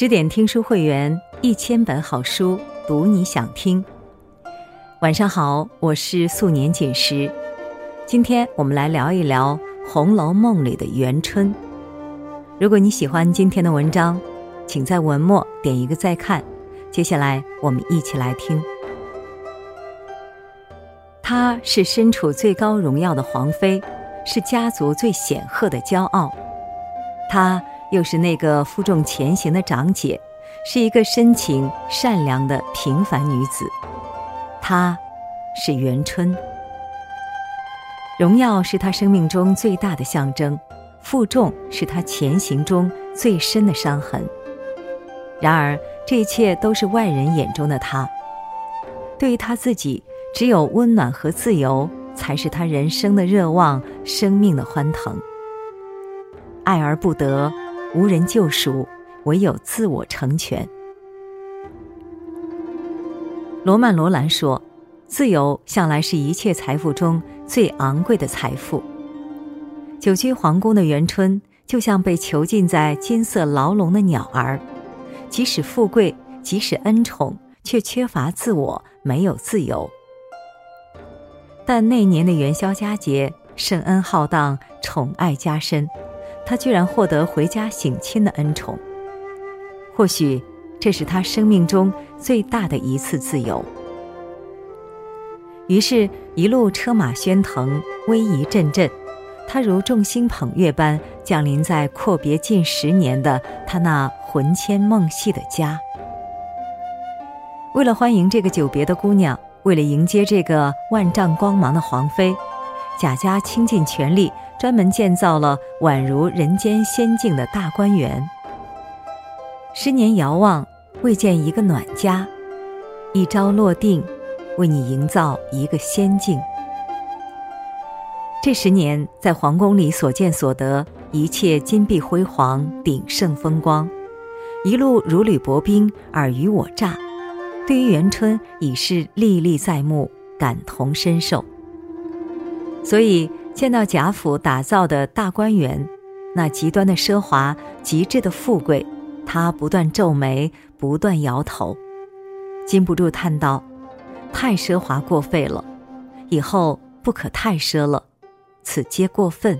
十点听书会员，一千本好书，读你想听。晚上好，我是素年锦时。今天我们来聊一聊《红楼梦》里的元春。如果你喜欢今天的文章，请在文末点一个再看。接下来我们一起来听。她是身处最高荣耀的皇妃，是家族最显赫的骄傲。她又是那个负重前行的长姐，是一个深情善良的平凡女子。她，是元春。荣耀是她生命中最大的象征，负重是她前行中最深的伤痕。然而，这一切都是外人眼中的她。对于她自己，只有温暖和自由，才是她人生的热望，生命的欢腾。爱而不得。无人救赎，唯有自我成全。罗曼·罗兰说：“自由向来是一切财富中最昂贵的财富。”久居皇宫的元春，就像被囚禁在金色牢笼的鸟儿，即使富贵，即使恩宠，却缺乏自我，没有自由。但那年的元宵佳节，圣恩浩荡，宠爱加深。他居然获得回家省亲的恩宠，或许这是他生命中最大的一次自由。于是，一路车马喧腾，威仪阵阵，他如众星捧月般降临在阔别近十年的他那魂牵梦系的家。为了欢迎这个久别的姑娘，为了迎接这个万丈光芒的皇妃，贾家倾尽全力。专门建造了宛如人间仙境的大观园。十年遥望，未见一个暖家；一朝落定，为你营造一个仙境。这十年在皇宫里所见所得，一切金碧辉煌，鼎盛风光，一路如履薄冰，尔虞我诈。对于元春已是历历在目，感同身受。所以。见到贾府打造的大观园，那极端的奢华、极致的富贵，他不断皱眉，不断摇头，禁不住叹道：“太奢华过费了，以后不可太奢了，此皆过分。”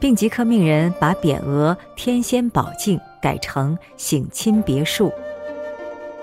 并即刻命人把匾额“天仙宝镜”改成“省亲别墅”，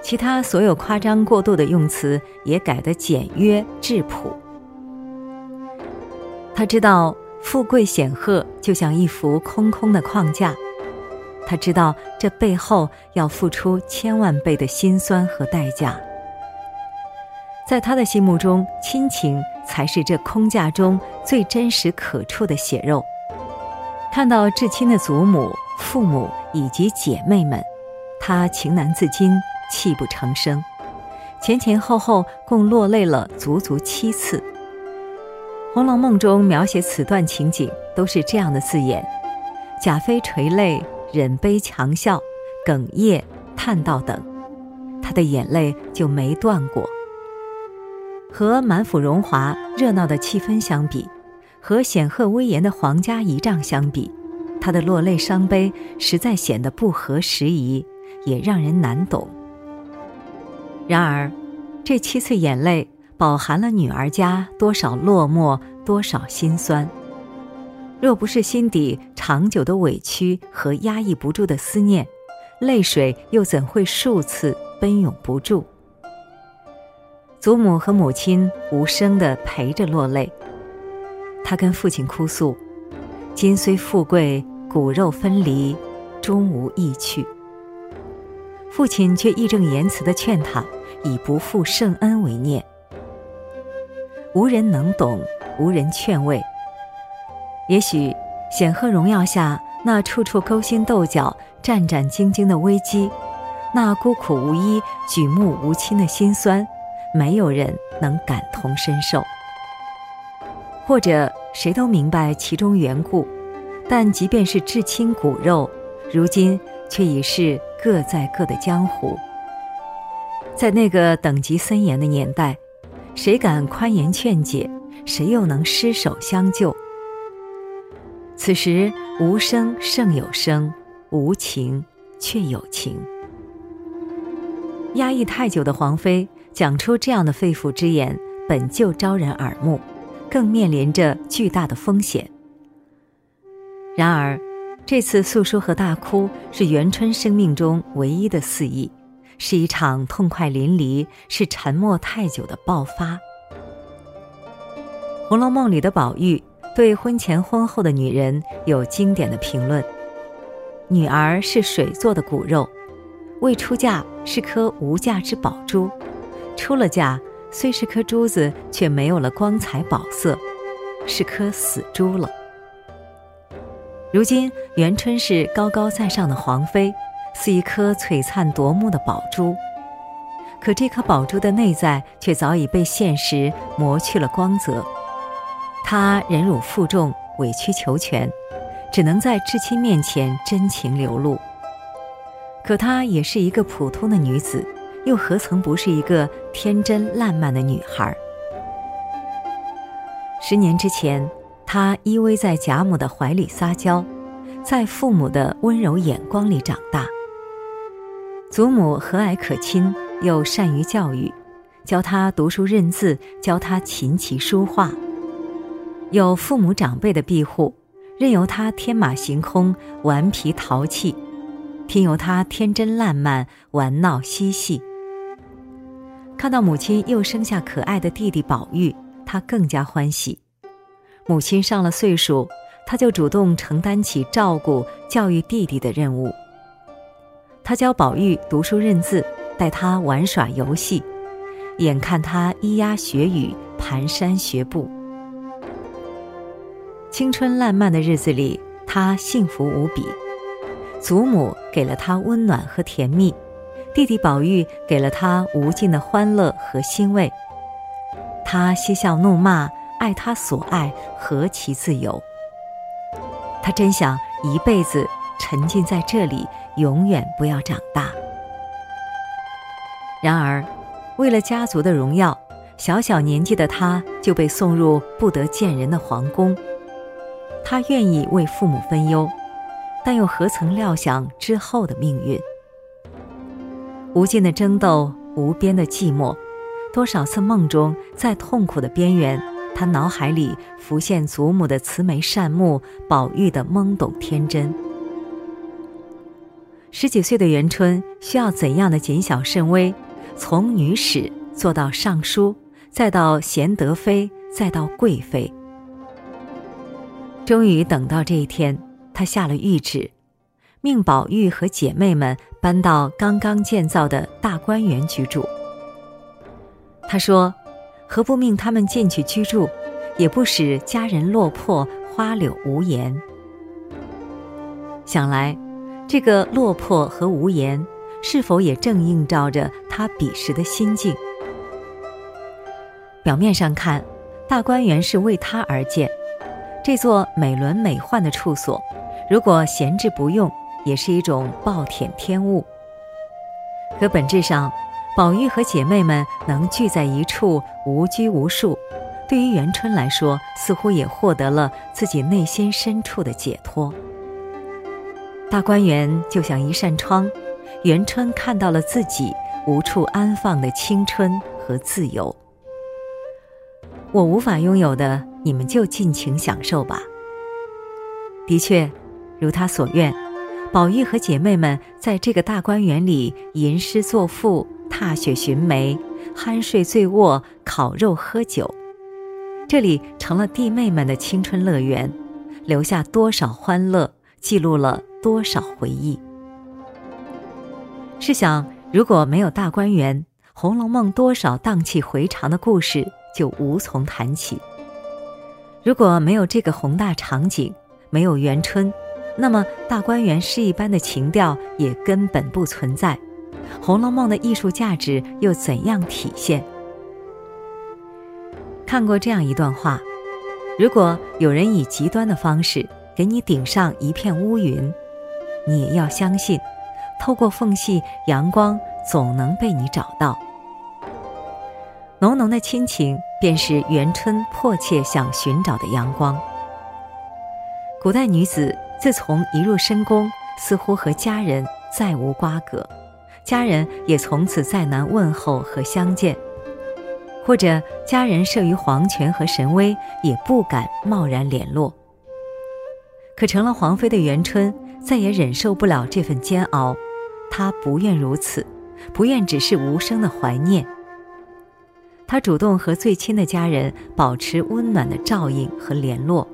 其他所有夸张过度的用词也改得简约质朴。他知道富贵显赫就像一幅空空的框架，他知道这背后要付出千万倍的辛酸和代价。在他的心目中，亲情才是这空架中最真实可触的血肉。看到至亲的祖母、父母以及姐妹们，他情难自禁，泣不成声，前前后后共落泪了足足七次。《红楼梦》中描写此段情景都是这样的字眼：贾妃垂泪、忍悲强笑、哽咽、叹道等，她的眼泪就没断过。和满府荣华热闹的气氛相比，和显赫威严的皇家仪仗相比，她的落泪伤悲实在显得不合时宜，也让人难懂。然而，这七次眼泪。饱含了女儿家多少落寞，多少心酸。若不是心底长久的委屈和压抑不住的思念，泪水又怎会数次奔涌不住？祖母和母亲无声地陪着落泪。他跟父亲哭诉：“今虽富贵，骨肉分离，终无意趣。”父亲却义正言辞地劝他，以不负圣恩为念。无人能懂，无人劝慰。也许显赫荣耀下那处处勾心斗角、战战兢兢的危机，那孤苦无依、举目无亲的辛酸，没有人能感同身受。或者谁都明白其中缘故，但即便是至亲骨肉，如今却已是各在各的江湖。在那个等级森严的年代。谁敢宽言劝解？谁又能施手相救？此时无声胜有声，无情却有情。压抑太久的皇妃讲出这样的肺腑之言，本就招人耳目，更面临着巨大的风险。然而，这次诉说和大哭是元春生命中唯一的肆意，是一场痛快淋漓、是沉默太久的爆发。《红楼梦》里的宝玉对婚前婚后的女人有经典的评论：女儿是水做的骨肉，未出嫁是颗无价之宝珠，出了嫁虽是颗珠子，却没有了光彩宝色，是颗死珠了。如今元春是高高在上的皇妃，似一颗璀璨夺目的宝珠，可这颗宝珠的内在却早已被现实磨去了光泽。她忍辱负重，委曲求全，只能在至亲面前真情流露。可她也是一个普通的女子，又何曾不是一个天真烂漫的女孩？十年之前，她依偎在贾母的怀里撒娇，在父母的温柔眼光里长大。祖母和蔼可亲，又善于教育，教他读书认字，教他琴棋书画。有父母长辈的庇护，任由他天马行空、顽皮淘气；听由他天真烂漫、玩闹嬉戏。看到母亲又生下可爱的弟弟宝玉，他更加欢喜。母亲上了岁数，他就主动承担起照顾、教育弟弟的任务。他教宝玉读书认字，带他玩耍游戏，眼看他咿呀学语、蹒跚学步。青春烂漫的日子里，他幸福无比。祖母给了他温暖和甜蜜，弟弟宝玉给了他无尽的欢乐和欣慰。他嬉笑怒骂，爱他所爱，何其自由！他真想一辈子沉浸在这里，永远不要长大。然而，为了家族的荣耀，小小年纪的他就被送入不得见人的皇宫。他愿意为父母分忧，但又何曾料想之后的命运？无尽的争斗，无边的寂寞，多少次梦中，在痛苦的边缘，他脑海里浮现祖母的慈眉善目，宝玉的懵懂天真。十几岁的元春需要怎样的谨小慎微？从女史做到尚书，再到贤德妃，再到贵妃。终于等到这一天，他下了谕旨，命宝玉和姐妹们搬到刚刚建造的大观园居住。他说：“何不命他们进去居住，也不使家人落魄，花柳无言。”想来，这个落魄和无言，是否也正映照着他彼时的心境？表面上看，大观园是为他而建。这座美轮美奂的处所，如果闲置不用，也是一种暴殄天物。可本质上，宝玉和姐妹们能聚在一处，无拘无束，对于元春来说，似乎也获得了自己内心深处的解脱。大观园就像一扇窗，元春看到了自己无处安放的青春和自由。我无法拥有的，你们就尽情享受吧。的确，如他所愿，宝玉和姐妹们在这个大观园里吟诗作赋、踏雪寻梅、酣睡醉卧、烤肉喝酒，这里成了弟妹们的青春乐园，留下多少欢乐，记录了多少回忆。试想，如果没有大观园，《红楼梦》多少荡气回肠的故事？就无从谈起。如果没有这个宏大场景，没有元春，那么大观园诗一般的情调也根本不存在，《红楼梦》的艺术价值又怎样体现？看过这样一段话：如果有人以极端的方式给你顶上一片乌云，你要相信，透过缝隙，阳光总能被你找到。浓浓的亲情，便是元春迫切想寻找的阳光。古代女子自从一入深宫，似乎和家人再无瓜葛，家人也从此再难问候和相见，或者家人慑于皇权和神威，也不敢贸然联络。可成了皇妃的元春再也忍受不了这份煎熬，她不愿如此，不愿只是无声的怀念。她主动和最亲的家人保持温暖的照应和联络。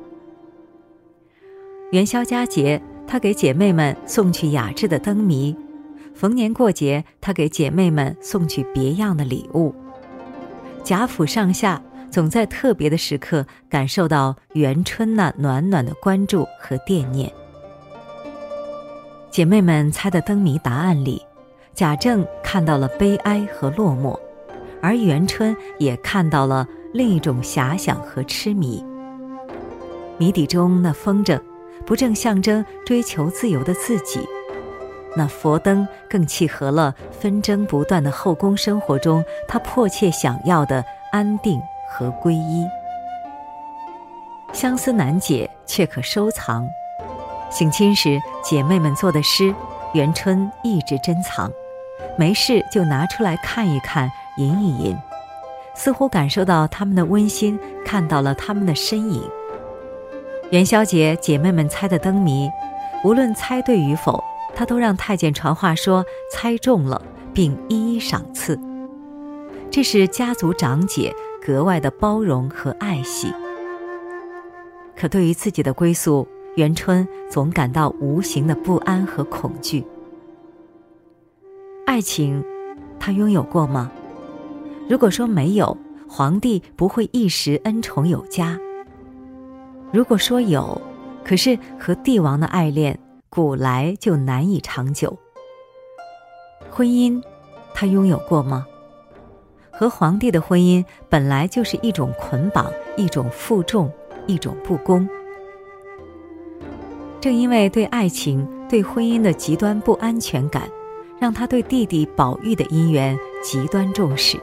元宵佳节。他给姐妹们送去雅致的灯谜，逢年过节，他给姐妹们送去别样的礼物。贾府上下总在特别的时刻感受到元春那暖暖的关注和惦念。姐妹们猜的灯谜答案里，贾政看到了悲哀和落寞，而元春也看到了另一种遐想和痴迷。谜底中那风筝。不正象征追求自由的自己，那佛灯更契合了纷争不断的后宫生活中他迫切想要的安定和皈依。相思难解，却可收藏。省亲时，姐妹们做的诗，元春一直珍藏，没事就拿出来看一看，吟一吟，似乎感受到他们的温馨，看到了他们的身影。元宵节，姐妹们猜的灯谜，无论猜对与否，她都让太监传话说猜中了，并一一赏赐。这是家族长姐格外的包容和爱惜。可对于自己的归宿，元春总感到无形的不安和恐惧。爱情，她拥有过吗？如果说没有，皇帝不会一时恩宠有加。如果说有，可是和帝王的爱恋古来就难以长久。婚姻，他拥有过吗？和皇帝的婚姻本来就是一种捆绑，一种负重，一种不公。正因为对爱情、对婚姻的极端不安全感，让他对弟弟宝玉的姻缘极端重视。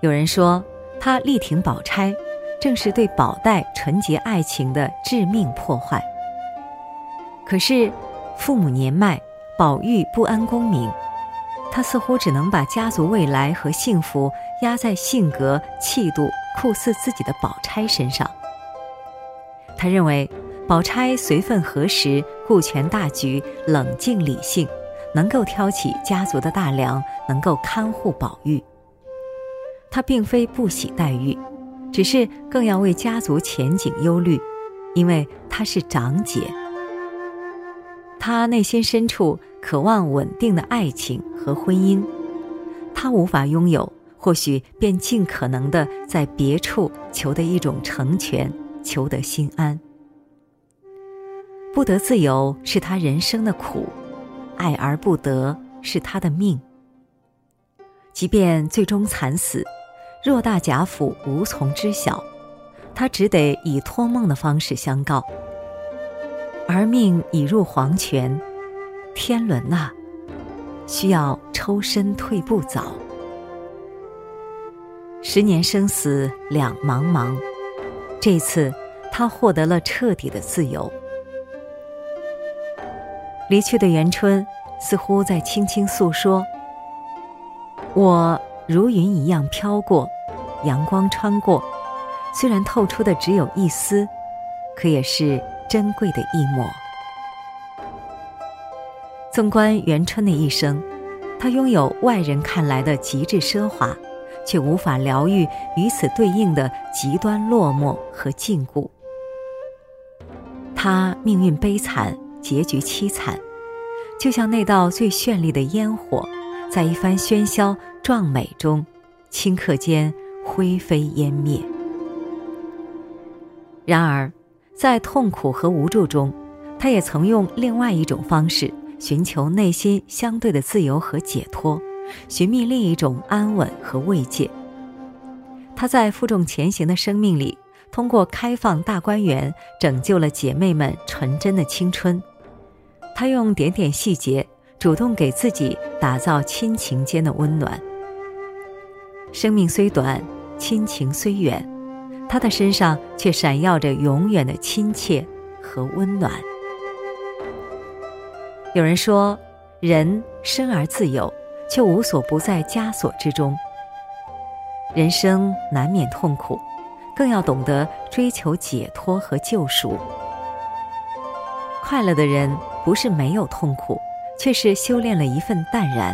有人说，他力挺宝钗。正是对宝黛纯洁爱情的致命破坏。可是，父母年迈，宝玉不安功名，他似乎只能把家族未来和幸福压在性格、气度酷似自己的宝钗身上。他认为，宝钗随分合时，顾全大局，冷静理性，能够挑起家族的大梁，能够看护宝玉。他并非不喜黛玉。只是更要为家族前景忧虑，因为她是长姐。她内心深处渴望稳定的爱情和婚姻，她无法拥有，或许便尽可能的在别处求得一种成全，求得心安。不得自由是他人生的苦，爱而不得是他的命。即便最终惨死。偌大贾府无从知晓，他只得以托梦的方式相告。而命已入黄泉，天伦呐，需要抽身退步早。十年生死两茫茫，这次他获得了彻底的自由。离去的元春似乎在轻轻诉说：“我。”如云一样飘过，阳光穿过，虽然透出的只有一丝，可也是珍贵的一抹。纵观元春的一生，她拥有外人看来的极致奢华，却无法疗愈与此对应的极端落寞和禁锢。她命运悲惨，结局凄惨，就像那道最绚丽的烟火。在一番喧嚣壮美中，顷刻间灰飞烟灭。然而，在痛苦和无助中，他也曾用另外一种方式寻求内心相对的自由和解脱，寻觅另一种安稳和慰藉。他在负重前行的生命里，通过开放大观园，拯救了姐妹们纯真的青春。他用点点细节。主动给自己打造亲情间的温暖。生命虽短，亲情虽远，他的身上却闪耀着永远的亲切和温暖。有人说，人生而自由，却无所不在枷锁之中。人生难免痛苦，更要懂得追求解脱和救赎。快乐的人不是没有痛苦，却是修炼了一份淡然；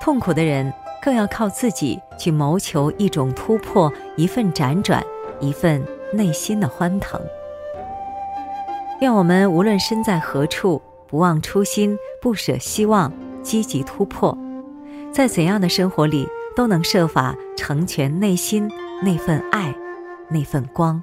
痛苦的人更要靠自己去谋求一种突破，一份辗转，一份内心的欢腾。愿我们无论身在何处，不忘初心，不舍希望，积极突破，在怎样的生活里。都能设法成全内心那份爱，那份光。